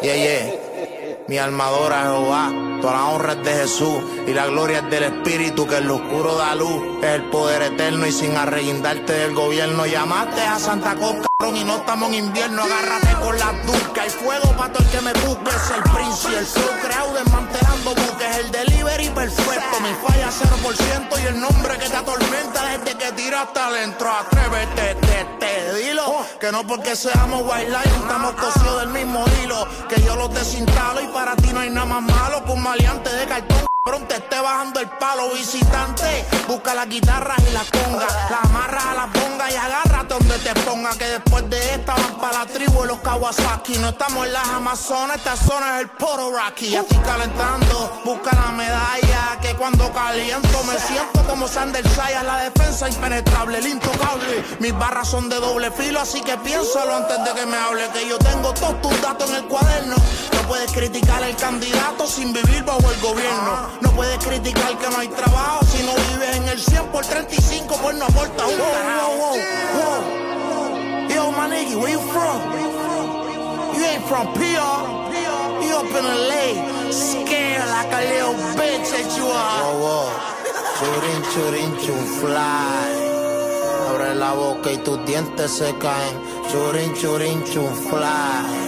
Yeah, yeah. Mi armadora Jehová, toda la honra es de Jesús y la gloria es del Espíritu que en lo oscuro da luz. Es el poder eterno y sin arreguindarte del gobierno. Llamaste a Santa Coca y no estamos en invierno. Agárrate con la duca. Hay fuego para todo el que me busque. Es el príncipe, el flow creado desmantelando buques. El delivery perfecto. Mi falla 0% y el nombre que te atormenta desde que tiraste adentro. Atrévete, te, te, dilo. Que no porque seamos white line, estamos cosidos del mismo hilo. Que yo los desinstalo y para ti no hay nada más malo que un maleante de cartón. Pronto bajando el palo visitante. Busca las guitarras y la conga. La amarras a la ponga y agárrate donde te ponga. Que después de esta van para la tribu los Kawasaki. No estamos en las Amazonas, esta zona es el Poro Rocky. Estoy calentando, busca la medalla. Que cuando caliento me siento como Sander Sayas. La defensa impenetrable, el intocable. Mis barras son de doble filo, así que piénsalo antes de que me hable. Que yo tengo todos tus datos en el cuaderno. No puedes criticar al candidato sin vivir bajo el gobierno. No puedes que no hay trabajo si no vives en el 100 por 35, pues no aporta un wow, wow, wow. Yo, my nigga, where you from? You ain't from PR. You up in LA, scared like a little bitch that you are. Whoa, whoa. Churin, churin, chun, fly. Abre la boca y tus dientes se caen. Churin, churin, chun, fly.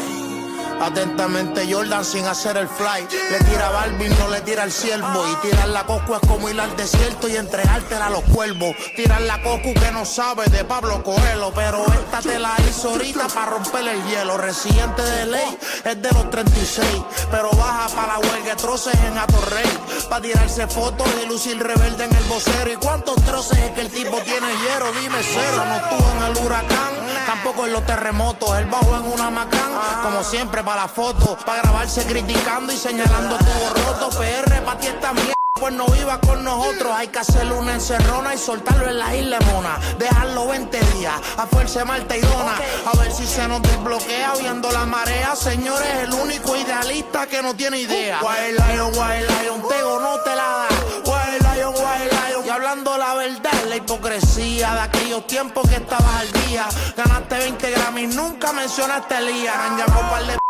Atentamente Jordan sin hacer el fly. Le tira a Balvin, no le tira al ciervo. Y tirar la coco es como ir al desierto y entregártela a los cuervos. Tirar la coco que no sabe de Pablo Coelho. Pero esta te la hizo ahorita para romper el hielo. Residente de ley es de los 36. Pero baja para la huelga troces en Atorrey. Para tirarse fotos y lucir rebelde en el vocero. ¿Y cuántos troces es que el tipo tiene hierro? Dime cero. No estuvo en el huracán, tampoco en los terremotos. Él bajó en una macán, como siempre para la foto, para grabarse criticando y señalando todo roto. PR pa' ti esta mierda. Pues no viva con nosotros, hay que hacerle una encerrona y soltarlo en la isla mona. Dejarlo 20 días, a fuerza Marta y Dona. A ver si se nos desbloquea viendo la marea. Señores, el único idealista que no tiene idea. Wild Lion, Wild Lion, Tego no te la da. Hipocresía de aquellos tiempos que estabas al día. Ganaste 20 Grammys, nunca mencionaste a Elías. Par de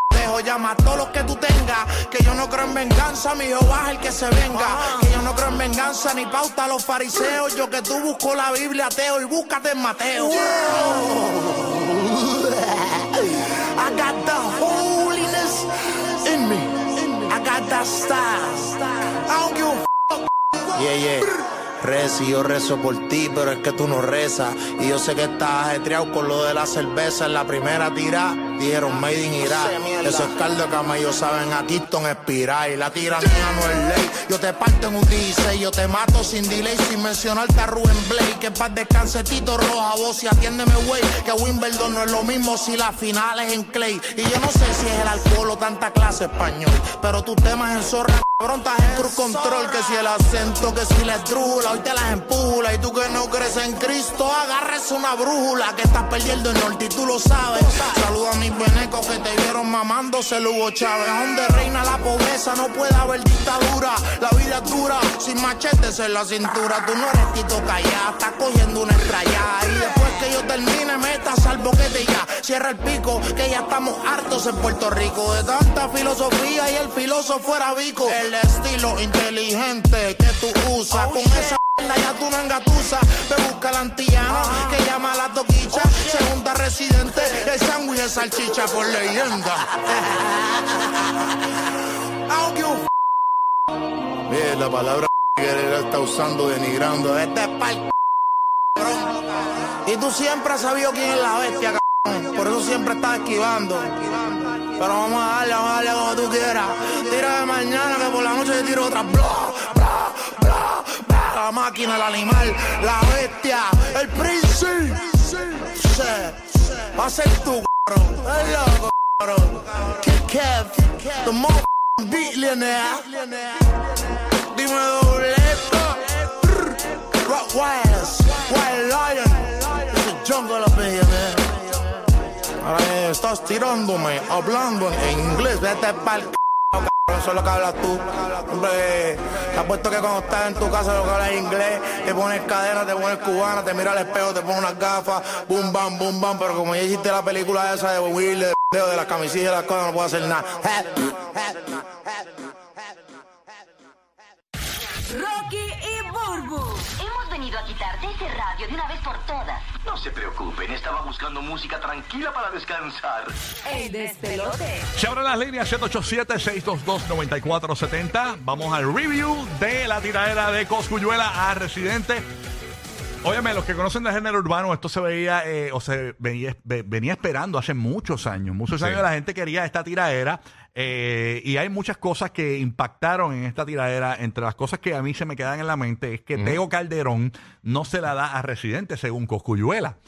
llama a todos los que tú tengas. Que yo no creo en venganza, mi Jehová es el que se venga. Que yo no creo en venganza ni pauta a los fariseos. Yo que tú busco la Biblia, ateo, y búscate en Mateo. I got the holiness in me. I got that style. I don't give a Yeah, yeah. Reza y yo rezo por ti, pero es que tú no rezas. Y yo sé que estás ajetreado con lo de la cerveza. En la primera tira dijeron Made in Irak. Eso es caldo de camello, saben a Kingston espiral. La tiranía no es ley. Yo te parto en un 16, yo te mato sin delay, sin mencionarte a Rubén Blake. Que paz descanse Tito Roja, vos y atiéndeme, güey. Que Wimbledon no es lo mismo si la final es en Clay. Y yo no sé si es el alcohol o tanta clase español. Pero tus temas en zorra, cabrón, en cruz control. Que si el acento, que si la estrula, hoy te las empula. Y tú que no crees en Cristo, agarres una brújula. Que estás perdiendo el norte y tú lo sabes. Que te vieron mamándose el Hugo Chávez. Donde reina la pobreza, no puede haber dictadura. La vida es dura, sin machetes en la cintura. Tú no eres Tito Callá, estás cogiendo una estrellada. Y después que yo termine, meta salvo que te ya. Cierra el pico, que ya estamos hartos en Puerto Rico. De tanta filosofía y el filósofo era bico. El estilo inteligente que tú usas. Con esa mierda ya tú no engatusas. Te busca la antillana, que llama a la toquicha. Segunda residente, el sándwich de salchicha por leyenda. Aunque un Bien, la palabra que él está usando, denigrando. Este es pa'l Y tú siempre has sabido quién es la bestia, cabrón. Por eso siempre estás esquivando. Pero vamos a darle, vamos a darle como tú quieras. Tira de mañana que por la noche te tiro otra. Bla. La máquina, el animal, la bestia, el príncipe. Sí. Va a ser tú, cabrón. Es loco, cabrón. Kid Kev, the motherfucking billionaire. Dime dobleto. Rock Wires, Wild Lion. It's a jungle up in here, man. Ahora estás tirándome, hablando en inglés. Vete pa'l c***, eso es lo que hablas tú. Hombre, te apuesto que cuando estás en tu casa lo que hablas es inglés. Te pones cadena, te pones cubana, te mira al espejo, te pones unas gafas, boom, bam, boom, bam. Pero como ya hiciste la película esa de Will, de, de las camisillas y las cosas, no puedo hacer nada. Rocky y Burbu. Hemos venido a quitarte ese radio de una vez por todas. No se preocupen, estaba buscando música tranquila para descansar. El despelote. Se abren las líneas 787-622-9470. Vamos al review de la tiradera de Coscuyuela a Residente. Óyeme, los que conocen del género urbano, esto se veía eh, o se venía, ve- venía esperando hace muchos años. Muchos años la gente quería esta tiradera eh, y hay muchas cosas que impactaron en esta tiradera. Entre las cosas que a mí se me quedan en la mente es que Tego Calderón no se la da a Residente según Coscuyuela.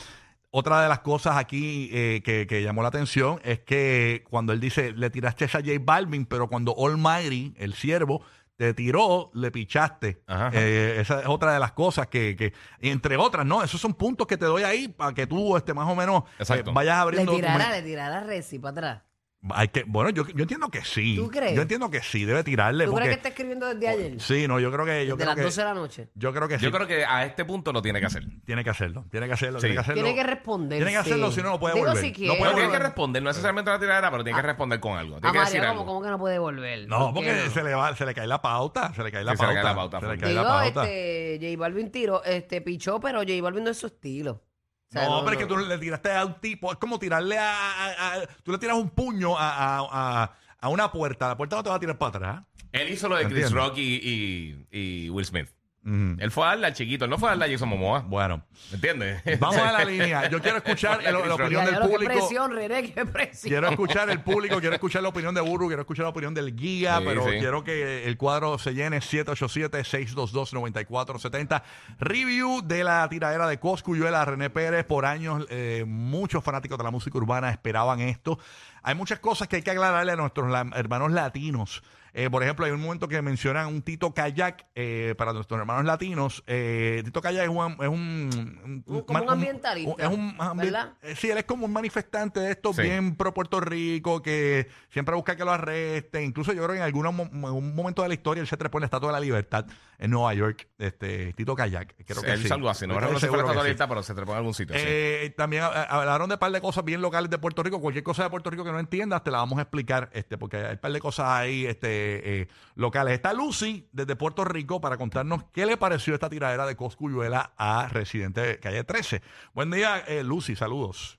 Otra de las cosas aquí eh, que, que llamó la atención es que cuando él dice, le tiraste a J Balvin, pero cuando Almighty, el siervo, te tiró, le pichaste. Ajá. Eh, esa es otra de las cosas que, que- y entre otras, ¿no? Esos son puntos que te doy ahí para que tú este, más o menos eh, Exacto. vayas Le abriendo. tu tirará, mente. le tirará Reci para atrás. Hay que, bueno, yo, yo entiendo que sí. ¿Tú crees? Yo entiendo que sí, debe tirarle. ¿Tú porque- crees que está escribiendo desde ayer? Sí, no, yo creo que. Yo de creo las que 12 de la noche. Yo creo que sí. Yo creo que a este punto lo tiene que hacer. Tiene que hacerlo. Tiene que hacerlo. Sí. Tiene que hacerlo. Tiene que responder. Tiene que hacerlo, si no, no puede Digo volver. si No quiere. puede Pero tiene volver. que responder, no necesariamente una tiradera, pero tiene que responder con algo. Tiene A que decir María, algo. ¿cómo, ¿cómo que no puede volver? No, ¿Por porque no? se le va, se le cae la pauta, se le cae la Sí, se le pauta. cae la pauta, se le cae la Digo, pauta. este, J Balvin tiro, este, pichó, pero J Balvin no es su estilo. O sea, no, pero es que tú le tiraste a un tipo, es como tirarle a, a- a- tú le tiras un puño a, a- a- a una puerta, la puerta no te va a tirar para atrás. Él hizo lo de Chris Entiendo. Rock y, y- y Will Smith. Ujú. Él fue a darle al chiquito, él no fue a darle a Jason Momoa. Bueno, ¿Entiendes? vamos a la línea. Yo quiero escuchar el- la opinión del público. presión, René, qué presión. Quiero escuchar el público, quiero escuchar la opinión de Burru, quiero escuchar la opinión del guía, Sí, pero sí. quiero que el cuadro se llene 787-622-9470. Review de la tiradera de Coscuyuela, René Pérez. Por años, eh, muchos fanáticos de la música urbana esperaban esto. Hay muchas cosas que hay que aclararle a nuestros la- hermanos latinos. Eh, por ejemplo, hay un momento que mencionan un Tito Kayak eh, para nuestros hermanos latinos. Eh, Tito Kayak es un... Es un, Un- como un ambientalista, es un ambien- ¿verdad? eh, Sí, él es como un manifestante de esto Sí. bien pro Puerto Rico, que siempre busca que lo arresten. Incluso yo creo que en algún un momento de la historia él se trepó en la Estatua de la Libertad en Nueva York, este Tito Kayak. Creo que él sí. algo así, no fue seguro la que sí. totalidad, pero se trepó en algún sitio. sí. Eh, También ha- hablaron de un par de cosas bien locales de Puerto Rico. Cualquier cosa de Puerto Rico que no entiendas, te la vamos a explicar, este, porque hay un par de cosas ahí este, eh, locales. Está Lucy desde Puerto Rico para contarnos qué le pareció esta tiradera de Coscuyuela a Residente de Calle 13. Buen día, eh, Lucy, saludos.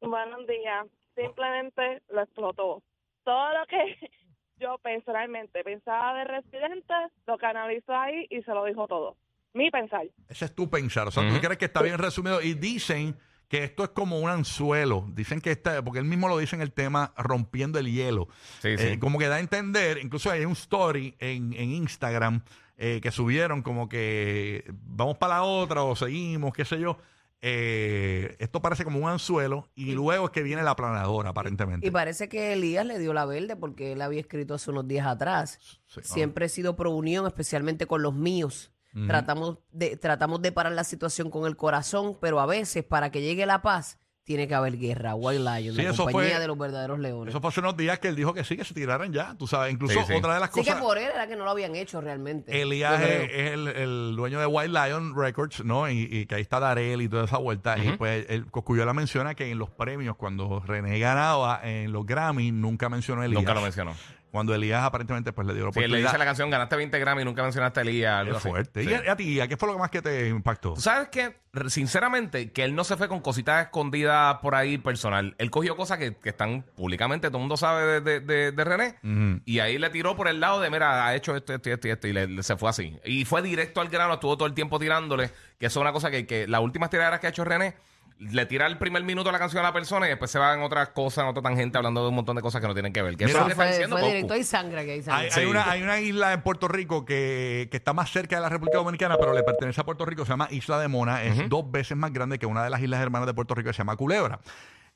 Buenos días. Simplemente lo explotó. Todo lo que yo personalmente pensaba de Residente, lo canalizó ahí y se lo dijo todo. Mi pensar. Ese es tu pensar. O sea, tú crees que está bien resumido. Y dicen que esto es como un anzuelo. Dicen que está, porque él mismo lo dice en el tema rompiendo el hielo. Sí, sí. Eh, como que da a entender, incluso hay un story en, en Instagram eh, que subieron como que vamos para la otra o seguimos, qué sé yo. Eh, esto parece como un anzuelo y luego es que viene la planadora, aparentemente. Y parece que Elías le dio la verde porque él había escrito hace unos días atrás. Sí, ah. Siempre he sido pro unión, especialmente con los míos. Tratamos, de, tratamos de parar la situación con el corazón, pero a veces para que llegue la paz tiene que haber guerra. White Lion, Sí, la eso compañía fue- de los verdaderos leones. Eso fue hace unos días que él dijo que sí, que se tiraran ya. Tú sabes, incluso Sí, sí. otra de las Así cosas. que por él era que no lo habían hecho realmente. Elías es, el, el dueño de White Lion Records, ¿no? Y, y que ahí está Darel y toda esa vuelta. Y pues el Coscuyola menciona que en los premios, cuando René ganaba en los Grammy, nunca mencionó a Elías. Nunca lo mencionó. Cuando Elías aparentemente pues le dio la Sí, le dice la canción, ganaste 20 Grammy y nunca mencionaste a Elías. algo así. fuerte. Sí. ¿Y a, a ti, ¿a qué fue lo más que te impactó? Tú sabes que, sinceramente, que él no se fue con cositas escondidas por ahí personal. Él cogió cosas que, que están públicamente, todo el mundo sabe de, de- de- de René. Ujú. Y ahí le tiró por el lado de, mira, ha hecho esto, esto, y esto, y esto. Y le- le- se fue así. Y fue directo al grano, estuvo todo el tiempo tirándole. Que eso es una cosa que, que las últimas tiraderas que ha hecho René, le tira el primer minuto de la canción a la persona y después se va en otras cosas, en otra tangente, hablando de un montón de cosas que no tienen que ver. Que Mira, eso es lo que está fue, diciendo fue Coscu. directo, hay sangre que hay sangre. Hay, Sí. una, hay una isla en Puerto Rico que, que está más cerca de la República Dominicana, pero le pertenece a Puerto Rico, se llama Isla de Mona, es dos veces más grande que una de las islas hermanas de Puerto Rico que se llama Culebra.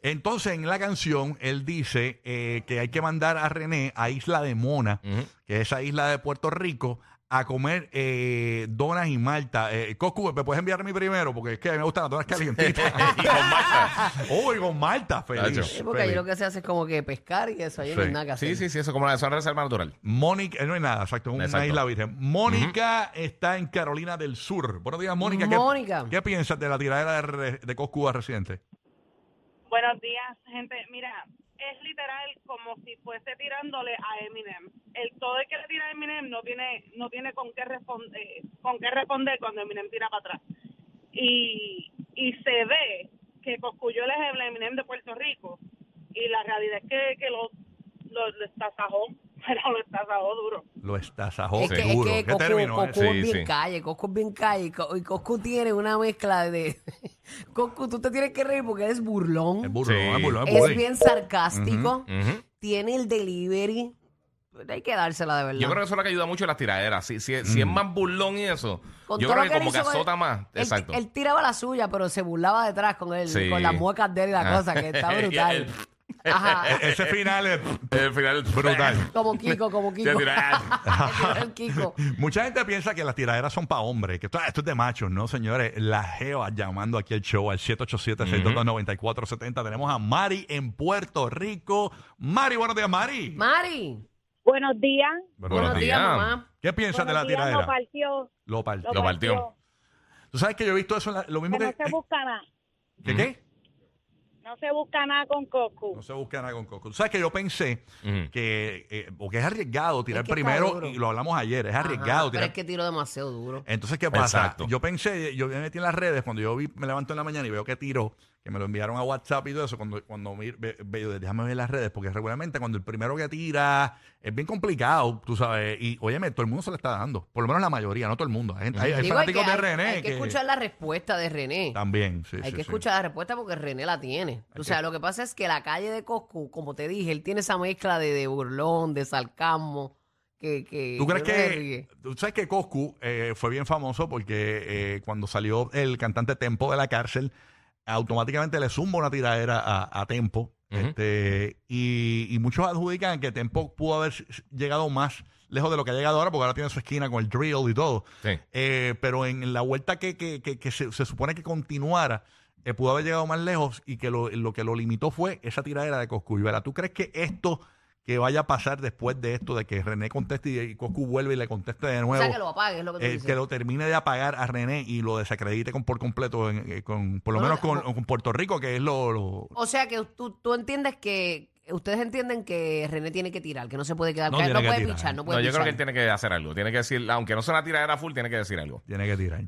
Entonces, en la canción, él dice eh, que hay que mandar a René a Isla de Mona, que es esa isla de Puerto Rico, a comer eh, donas y malta. Eh, Coscu, ¿me puedes enviar a mí primero? Porque es que a mí me gustan las donas calientitas. y con Marta. oh, y con malta, feliz. Sí, porque ahí feliz. lo que se hace es como que pescar y eso, ahí no hay Sí. nada que hacer. Sí, sí, sí, eso como la zona de reserva natural. Mónica, eh, no hay nada, exacto, es una Exacto. isla virgen. Mónica está en Carolina del Sur. Buenos días, Mónica. ¿Qué- Mónica. ¿Qué, piensas de la tiradera de, re- de Coscu a Residente? Buenos días, gente. Mira, es literal como si fuese tirándole a Eminem. El todo el que le tira a Eminem no tiene no tiene con qué responder con qué responder cuando Eminem tira para atrás. Y y se ve que Coscuyuela es el Eminem de Puerto Rico y la realidad es que, que lo, lo, lo estasajó, pero lo estasajó duro. Lo estasajó Es que, es duro. que ¿Qué Coscu, término Coscu? Sí, es bien sí. calle, Coscu es bien calle. Y Coscu tiene una mezcla de... Coscu, tú te tienes que reír porque eres burlón. Es Sí. es burro, es Es bully. bien sarcástico. Ujú. Tiene el delivery. Hay que dársela de verdad. Yo creo que eso es lo que ayuda mucho en las tiraderas. Si, si, si es más burlón y eso, Con yo todo creo lo que él como que hizo con azota más. Él, Exacto. él tiraba la suya, pero se burlaba detrás con él, Sí. con las muecas de él y la Ah. cosa, que está Y brutal. Ajá. E- Ese final es El final brutal. Como Kiko, como Kiko. El. Mucha gente piensa que las tiraderas son para hombres, que esto, ah, esto es de machos, ¿no, señores? La Geo llamando aquí al show al 787-622-9470. Tenemos a Mari en Puerto Rico. Mari, buenos días, Mari. Mari, Buenos días. buenos días, mamá. ¿Qué piensas de la Buenos días, tiradera? lo partió. Lo partió. Lo partió. Tú sabes que yo he visto eso, en la- lo mismo Que que... no se busca nada. ¿Qué qué? No se busca nada con Coco. No se busca nada con Coco. Tú sabes que yo pensé Ujú. que, eh, porque es arriesgado tirar Es que está primero, duro. y lo hablamos ayer, es arriesgado Ajá, pero tirar es que tiró demasiado duro. Entonces, ¿qué pasa? Exacto. Yo pensé, yo me metí en las redes, cuando yo vi, me levanto en la mañana y veo que tiró, que me lo enviaron a WhatsApp y todo eso, cuando, cuando me, déjame ver las redes, porque regularmente cuando el primero que tira es bien complicado, tú sabes, y óyeme, todo el mundo se le está dando, por lo menos la mayoría, no todo el mundo. Hay, gente- hay- hay Digo, hay fanáticos que- de René Hay que, que escuchar la respuesta de René. también, sí, Hay sí, que sí. escuchar la respuesta porque René la tiene. O sea, lo que pasa es que la calle de Coscu, como te dije, él tiene esa mezcla de, de burlón, de sarcasmo, que, que ¿Tú crees que, tú sabes que Coscu eh, fue bien famoso porque eh, cuando salió el cantante Tempo de la cárcel, automáticamente le zumba una tiradera a, a Tempo. Este, y, y muchos adjudican que Tempo pudo haber llegado más lejos de lo que ha llegado ahora, porque ahora tiene su esquina con el drill y todo. Sí. Eh, pero en la vuelta que, que- que- que se, se supone que continuara, eh, pudo haber llegado más lejos y que lo, lo que lo limitó fue esa tiradera de Coscu. Y verá, ¿tú crees que esto que vaya a pasar después de esto, de que René conteste y, y Coscu vuelve y le conteste de O nuevo? sea, que lo apague, es lo que tú eh, dices. que lo termine de apagar a René y lo desacredite con, por completo, en- eh, con, por lo Bueno, menos con, o- con Puerto Rico, que es lo... lo- O sea, que tú, tú entiendes que... Ustedes entienden que René tiene que tirar, que no se puede quedar No no que puede tirar. pichar, no No, puede yo creo que él pichar. tiene que hacer algo. Tiene que decir, aunque no sea una tiradera full, tiene que decir algo. tiene que tirar.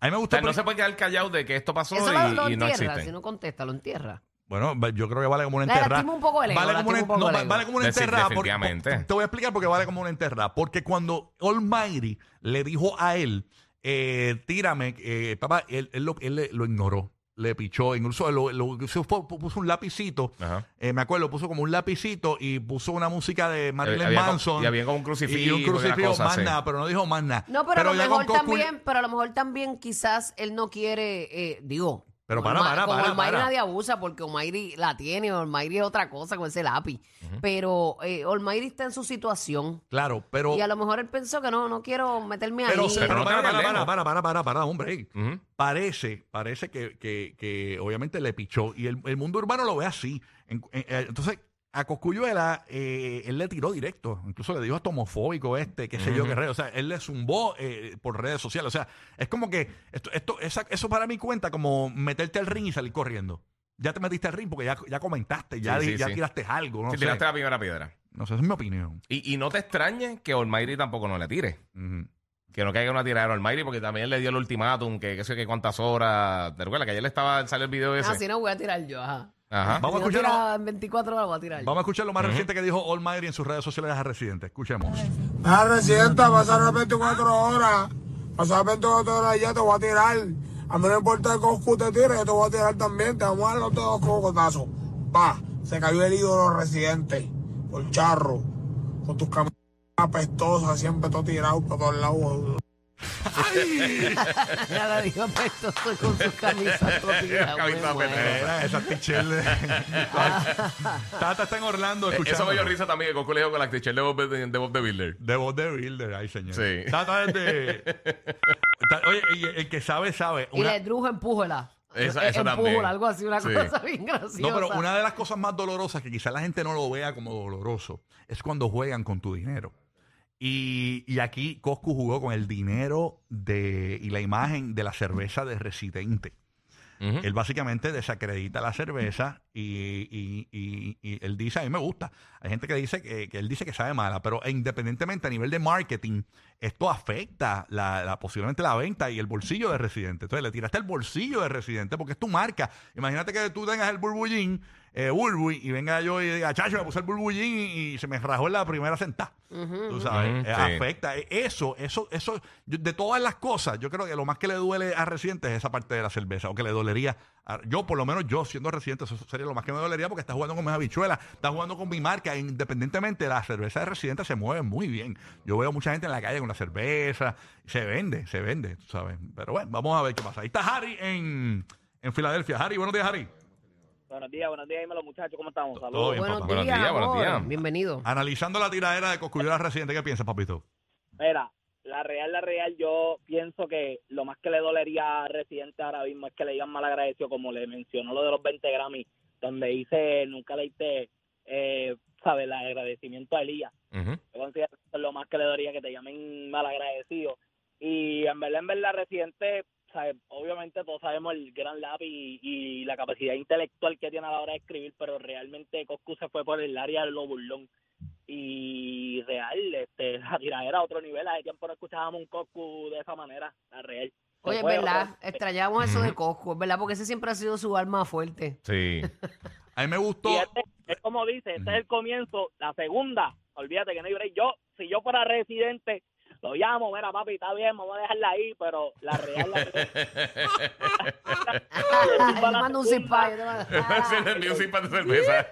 A mí me O gusta... sea, no se puede quedar callado de que esto pasó Eso lo, lo y, y no entierra, existe. si no contesta, lo entierra. Bueno, yo creo que vale como una enterrada. lastima un poco el ego, Vale como una, lastima un poco no, el va- ego. vale como una Decir, enterrada. por- definitivamente. por- te voy a explicar por qué vale como una enterrada. Porque cuando Almighty le dijo a él, eh, tírame, eh, papá, él, él lo, él le- lo ignoró. Le pichó, incluso lo, lo- se fue- puso un lapicito, Ajá. eh, me acuerdo, puso como un lapicito y puso una música de Marilyn Había como- Manson. y había como un crucifijo Y un y una crucifijo, cosa más así. nada, pero no dijo más nada. No, pero, a lo ya mejor Coscu- también, pero a lo mejor también quizás él no quiere, eh, digo. Pero con para, para, con para, Olmairi para. nadie abusa porque Olmairi la tiene, Olmairi es otra cosa con ese lápiz. Pero eh, Olmairi está en su situación. Claro, pero... Y a lo mejor él pensó que no, no quiero meterme ahí. Pero, no para, te para, para, para, para. Ujú. Parece, parece que, que, que obviamente le pichó. Y el, el mundo urbano lo ve así. En- en- eh, entonces, a Coscuyuela, eh, él le tiró directo. Incluso le dijo hasta homofóbico este, qué sé yo, qué rey. O sea, él le zumbó eh, por redes sociales. O sea, es como que esto, esto, esa- eso para mí cuenta como meterte al ring y salir corriendo. Ya te metiste al ring porque ya, ya comentaste, ya, Sí, di- sí, ya sí. tiraste algo. No Si sé. tiraste la primera piedra. No sé, esa es mi opinión. Y, y no te extrañe que Olmairi tampoco no le tire. Ujú. Que no caiga una tiradera a Olmairi porque también le dio el ultimátum, que qué sé yo, que cuántas horas. ¿Te recuerdas que ayer le estaba, salió el video ese? Ah, si no voy a tirar yo, ajá. Ajá. Vamos a escucharlo. tira en 24 horas voy a tirar. Vamos a escuchar lo más reciente que dijo Almighty en sus redes sociales a Residente. Escuchemos. Ah, residenta, pasaron 24 horas. Pasaron 24 horas y ya te voy a tirar. A mí no importa que Coscu te tire, yo te voy a tirar también. Te vamos a dar los dos cocotazos. Pa, se cayó el ídolo residente. Por charro. Con tus camisas apestosas, siempre todo tirado por todos lados. Nada, digo apestoso con sus camisas topiras. Camisa me muero. apestosa. Era esa tichel. Tata está en Orlando Eso escuchando. me dio risa también que dijo con la actriz de Bob de, Bob Builder. De voz de Builder, ay señor. Sí. Tata es de... Ta- Oye, y el que sabe, sabe. Y le druje, empújela. Esa- Eh, eso empújela, también. algo así, una Sí. cosa bien graciosa. No, pero una de las cosas más dolorosas que quizás la gente no lo vea como doloroso es cuando juegan con tu dinero. Y, y aquí Coscu jugó con el dinero de, y la imagen de la cerveza de Residente. Él básicamente desacredita la cerveza y, y- y- y él dice, a mí me gusta. Hay gente que dice que, que él dice que sabe mala, pero independientemente a nivel de marketing, esto afecta la, la- posiblemente la venta y el bolsillo de Residente. Entonces le tiraste el bolsillo de Residente porque es tu marca. Imagínate que tú tengas el burbullín, eh, Burbuy, y venga yo y diga, chacho, me puse el burbullín y, y se me rajó en la primera sentada. Tú sabes, eh, sí. afecta. Eh, Eso, eso, eso, yo- de todas las cosas, yo creo que lo más que le duele a Residente es esa parte de la cerveza, o que le dolería. Yo, por lo menos yo, siendo Residente, eso sería lo más que me dolería porque está jugando con mis habichuelas, está jugando con mi marca. e Independientemente, la cerveza de Residente se mueve muy bien. Yo veo mucha gente en la calle con la cerveza, se vende, se vende, tú sabes. Pero bueno, vamos a ver qué pasa. Ahí está Harry en, en Filadelfia. Harry, buenos días, Harry. Buenos días, buenos días, dímelo muchachos, ¿cómo estamos? Todo Saludos. bien, Buenos papá. Buenos días, días, buenos amor. días. Bienvenido. Analizando la tiradera de Cosculluela Residente, ¿qué piensas, papito? Mira, la real, la real, yo pienso que lo más que le dolería a Residente ahora mismo es que le digan mal agradecido, como le mencionó lo de los 20 Grammy, donde dice, nunca le hice, eh, ¿sabes?, el agradecimiento a Elías. Yo considero que eso es lo más que le dolería que te llamen mal agradecido. Y en verdad, en verdad, Residente, ¿sabes? obviamente todos sabemos el gran lápiz y, y la capacidad intelectual que tiene a la hora de escribir, pero realmente Coscu se fue por el área de lo burlón. Y real, este, la tiradera a otro nivel. Hace tiempo no escuchábamos un Coscu de esa manera, la real. Oye, es fue verdad, otro- extrañamos eso de Coscu, es verdad, porque ese siempre ha sido su arma fuerte. Sí. A mí me gustó. Y este, es como dice, este es el comienzo, la segunda, olvídate que no hay break. Yo, si yo fuera residente, lo llamo, mira papi, está bien, vamos a dejarla ahí, pero la real, la. Yo te mando un zip yo te mando- Se le envió un zip de cerveza.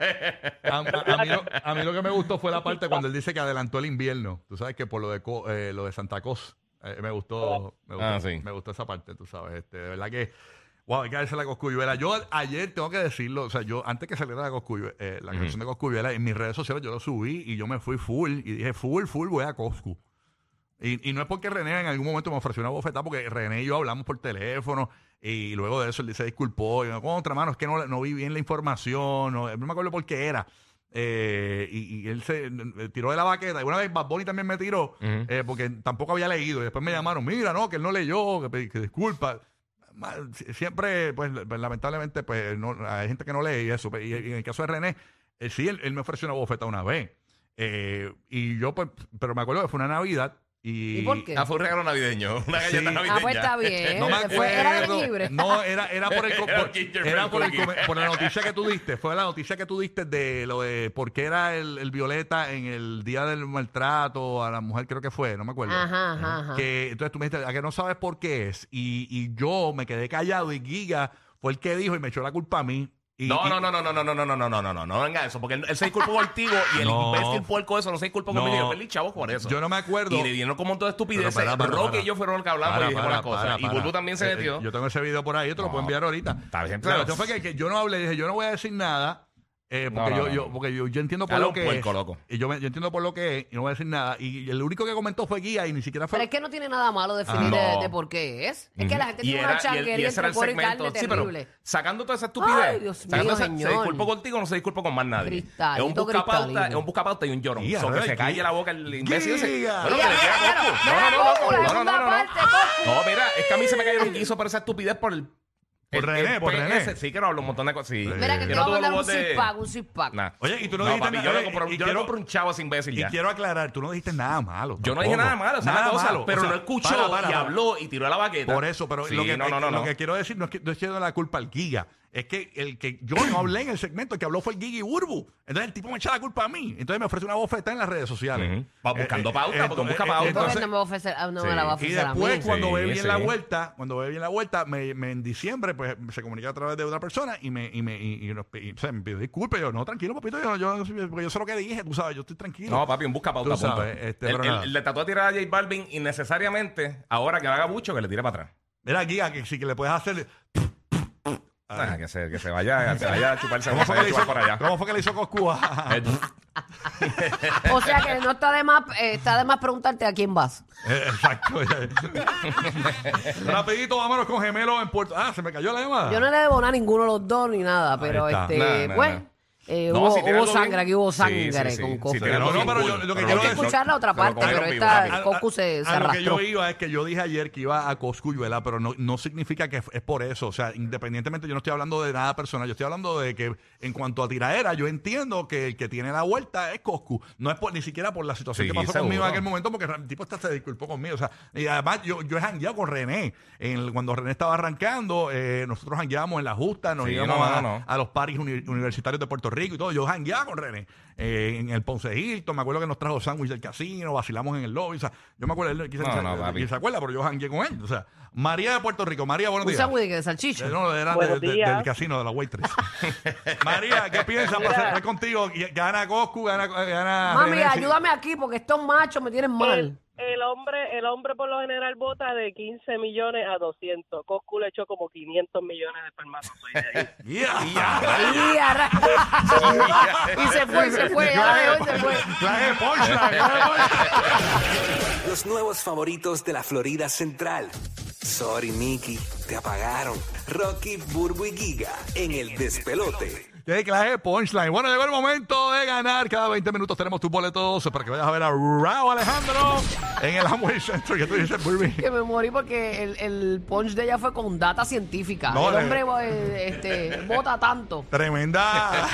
A, a- a mí lo, a mí lo que me gustó fue la parte cuando él dice que adelantó el invierno. Tú sabes que por lo de, Co- eh, lo de Santa Cos eh, me gustó, me gustó, Ah, sí. me gustó esa parte, tú sabes. Este, de verdad que, wow, hay que darse la Coscuyuela. Yo ayer tengo que decirlo, o sea, yo antes que saliera la Coscuyuela, eh, la canción de Coscuyuela, en mis redes sociales yo lo subí y yo me fui full y dije full, full, voy a Coscu. Y, y no es porque René en algún momento me ofreció una bofetada, porque René y yo hablamos por teléfono y luego de eso él se disculpó. Y me contra, mano, es que no, no vi bien la información, no, no me acuerdo por qué era. Eh, y, y él se eh, tiró de la baqueta. Y una vez Bad Bunny también me tiró, eh, porque tampoco había leído. Y después me llamaron, mira, no, que él no leyó, que, que disculpa. Siempre, pues, pues, lamentablemente, pues no, hay gente que no lee y eso. Y, y en el caso de René, eh, sí, él, él me ofreció una bofeta una vez. Y yo, pues, pero me acuerdo que fue una Navidad. Y, ¿Y por qué? Ah, fue un regalo navideño. Una galleta Sí. navideña. Ah, pues está bien. No me Después era de acuerdo. libre. No, era, era por el, co- Era por, gingerbread era por, el cookie. come- por la noticia que tú diste. Fue la noticia que tú diste de lo de por qué era el, el violeta en el día del maltrato a la mujer, creo que fue, no me acuerdo. Ajá, ajá, ajá. Que, entonces tú me dijiste, a que no sabes por qué es. Y, y yo me quedé callado y Giga fue el que dijo y me echó la culpa a mí. Y- No, y- no, no, no, no, no, no, no, no, no, no, no, no, no venga eso, porque él, él se disculpó contigo y el No. imbécil puerco eso no se disculpó conmigo. Yo perdí chavo por eso. Yo no me acuerdo. Y le dieron como un montón de estupideces. Pero para, para, Roque para. y yo fueron los que hablamos y dijimos las cosas. y. Bulbu también se Eh, metió. Yo tengo ese video por ahí, yo te lo puedo enviar ahorita. Está bien, La pero- cuestión fue que, que yo no hablé, dije, yo no voy a decir nada. Eh, porque, No, no, yo, no, yo, porque yo, yo entiendo por lo un que puerco, es. loco. Y yo, me- yo entiendo por lo que es y no voy a decir nada. Y el único que comentó fue Guía y ni siquiera fue. Pero es que no tiene nada malo definir Ah, de, no. de por qué es. Es que la gente Y tiene era- una y el- y changuería ese era entre el cuero y segmento. carne Sí, pero terrible. sacando toda esa estupidez, Ay, Dios sacando mío, esa- se señor. disculpó contigo, no se disculpó con más nadie. Cristalito, es un buscapauta, cristalino. es un buscapauta y un llorón. Guía, So, que ¿verdad? se calle la boca el imbécil ese. Guía. Bueno, Guía, que le diga a guía, Goku. guía, No, no, no, no, no, no, no, no. No, mira, es que a mí se me cayó un guiso por esa estupidez por el. Por el- René, el por PS. René. Sí, que no hablo un montón de cosas. Sí. Mira que te no va a mandar un pack, un pack. Nah. Oye, y tú no no, dijiste papi, nada- yo le oye, compro, y yo le quiero- compro un chavo a ese imbécil Y ya. quiero aclarar, tú no dijiste nada malo. Yo no dije nada malo, o sea, Nada cosa, malo. pero O sea, no escuchó para, para, y habló y tiró la baqueta. Por eso, pero Sí, lo, que, no, no, no, lo que quiero decir no es que no estoy echando la culpa al Giga. Es que el que yo no hablé en el segmento, el que habló fue el Gigi Burbu. Entonces el tipo me echa la culpa a mí. Entonces me ofrece una bofeta en las redes sociales. Ujú. Va buscando pauta, porque busca eh, pauta. ¿Por qué entonces- no me, va a ofrecer- ah, no me Sí. la va a y ofrecer a mí? después, cuando Sí, ve bien sí. la vuelta, cuando ve bien la vuelta, me, me- en diciembre, pues se comunica a través de otra persona y me, y me, y, y nos y, o sea, me pidió disculpas. Yo, no, tranquilo, papito, yo, yo, porque yo sé lo que dije, tú sabes, yo estoy tranquilo. No, papi, un busca pauta. Tú sabes, este, el, pero el- nada. le trató de tirar a J Balvin innecesariamente. Ahora que haga mucho, que le tire para atrás. Mira, Giga, que si que le puedes hacer. Ah, que, se, que se vaya, que se vaya a chuparse ¿Cómo fue, que le hizo, por allá. ¿Cómo fue que le hizo Coscu a- Eh, O sea que no está de más, eh, está de más preguntarte a quién vas. Eh, Exacto. Rapidito, vámonos con gemelos en Puerto. Ah, se me cayó la llamada. Yo no le debo nada a ninguno de los dos ni nada, pero está. este, bueno, no. Eh, No, hubo, si tiene hubo algo sangre, bien- aquí hubo sangre sí, sí. con Si Coscu. tiene No, algo no, pero bien yo- cool, lo que pero quiero Hay que decir- escuchar la otra parte, pero vivo, esta. A- Coscu se, se a lo que arrastró. yo iba es que yo dije ayer que iba a Coscuyuela, pero no, no significa que es por eso. O sea, independientemente, yo no estoy hablando de nada personal. Yo estoy hablando de que en cuanto a tiraera, yo entiendo que el que tiene la vuelta es Coscu. No es por, ni siquiera por la situación Sí, que pasó seguro. conmigo en aquel momento, porque el tipo hasta se disculpó conmigo. O sea, y además yo, yo he jangueado con René. En el- cuando René estaba arrancando, eh, nosotros jangueábamos en la justa, nos Sí, íbamos no, a, no, no. a los paris uni- universitarios de Puerto Rico y todo. Yo jangueaba con René eh, en el Ponce Hilton. Me acuerdo que nos trajo sándwich del casino, vacilamos en el lobby. O sea, yo me acuerdo, él quizás No, no, quizás se acuerda, pero yo jangueé con él. O sea, María de Puerto Rico. María, buenos Un días. sándwich de salchicha. Eh, No, era de- de- del casino, de la waitress. María, ¿qué piensas? Mira. Pasar contigo. Gana Coscu, gana, gana Mami, René, sí. ayúdame aquí porque estos machos me tienen mal. El, hombre el hombre por lo general vota de 15 millones a 200. Coscu le echó como 500 millones de espermatozoides. Y, se fue, se fue, se fue. Los nuevos favoritos de la Florida Central. Sorry, Mickey, te apagaron. Rocky, Burbu y Giga en el despelote. Qué clase de punchline. Bueno, llegó el momento de ganar. Cada 20 minutos tenemos tus boletos para que vayas a ver a Raúl Alejandro en el Amway Center. que tú dices, Burby? Que me morí porque el, el punch de ella fue con data científica. No, el hombre eh, este, vota tanto. Tremenda.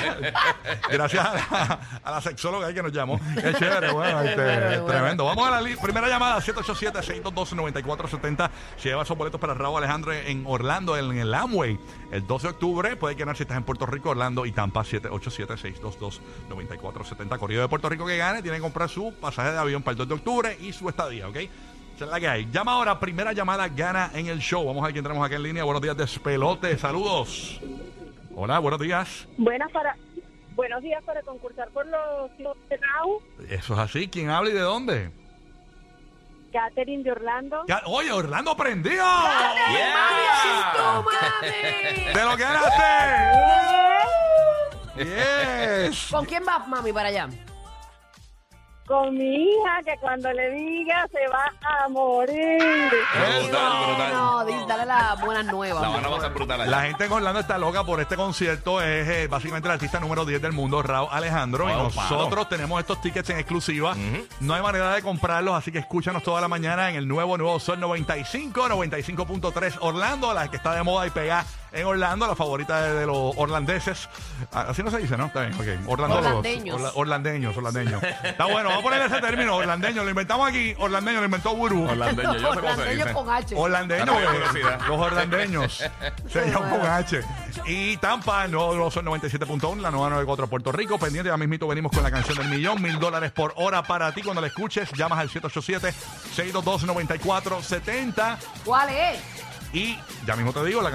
Gracias a la, a la sexóloga ahí que nos llamó. Qué chévere, bueno, este, Bueno, bueno. tremendo. Vamos a la primera llamada, 787-622-9470. Se lleva esos boletos para Raúl Alejandro en Orlando, en el Amway. El 12 de octubre puede ganar si estás en Puerto Rico, Orlando y Tampa, 787-622-9470. Corrido de Puerto Rico que gane, tiene que comprar su pasaje de avión para el 2 de octubre y su estadía, ¿ok? Esa es la que hay. Llama ahora, primera llamada gana en el show. Vamos a ver quién tenemos aquí en línea. Buenos días, despelote. Saludos. Hola, buenos días. Buenas para buenos días para concursar por los los de Nau, Eso es así. ¿Quién habla y de dónde? Catherine de Orlando. Ya- Oye, Orlando prendió. Yeah. ¡Tu mami! ¡Te lo ganaste! Yes. ¿Con quién vas, mami, para allá? Con mi hija que cuando le diga se va a morir. Brutal, brutal. No, di- dale las buenas nuevas. La van a pasar brutal allá. La gente en Orlando está loca por este concierto. Es eh, básicamente el artista número 10 del mundo, Raúl Alejandro. y Wow, nosotros tenemos estos tickets en exclusiva. No hay manera de comprarlos, así que escúchanos toda la mañana en el nuevo Nuevo Sol 95, 95.3 Orlando, la que está de moda y pega en Orlando, la favorita de, de los orlandeses. Ah, Así no se dice, ¿no? Está bien, ok. Orlandeños. Orla- orlandeños, orlandeños. Está bueno, vamos a poner ese término, orlandeño. Lo inventamos aquí, orlandeño, lo inventó Burbu. Orlandeño, yo sé cómo se Orlandeños dice. con H. Curiosidad. los orlandeños. Se llaman con. H. Y Tampa, no, no son 97.1, la nueva 94 Puerto Rico. Pendiente, ya mismito venimos con la canción del millón, mil dólares por hora para ti. Cuando la escuches, llamas al 787-622-9470. ¿Cuál es? Y ya mismo te digo, la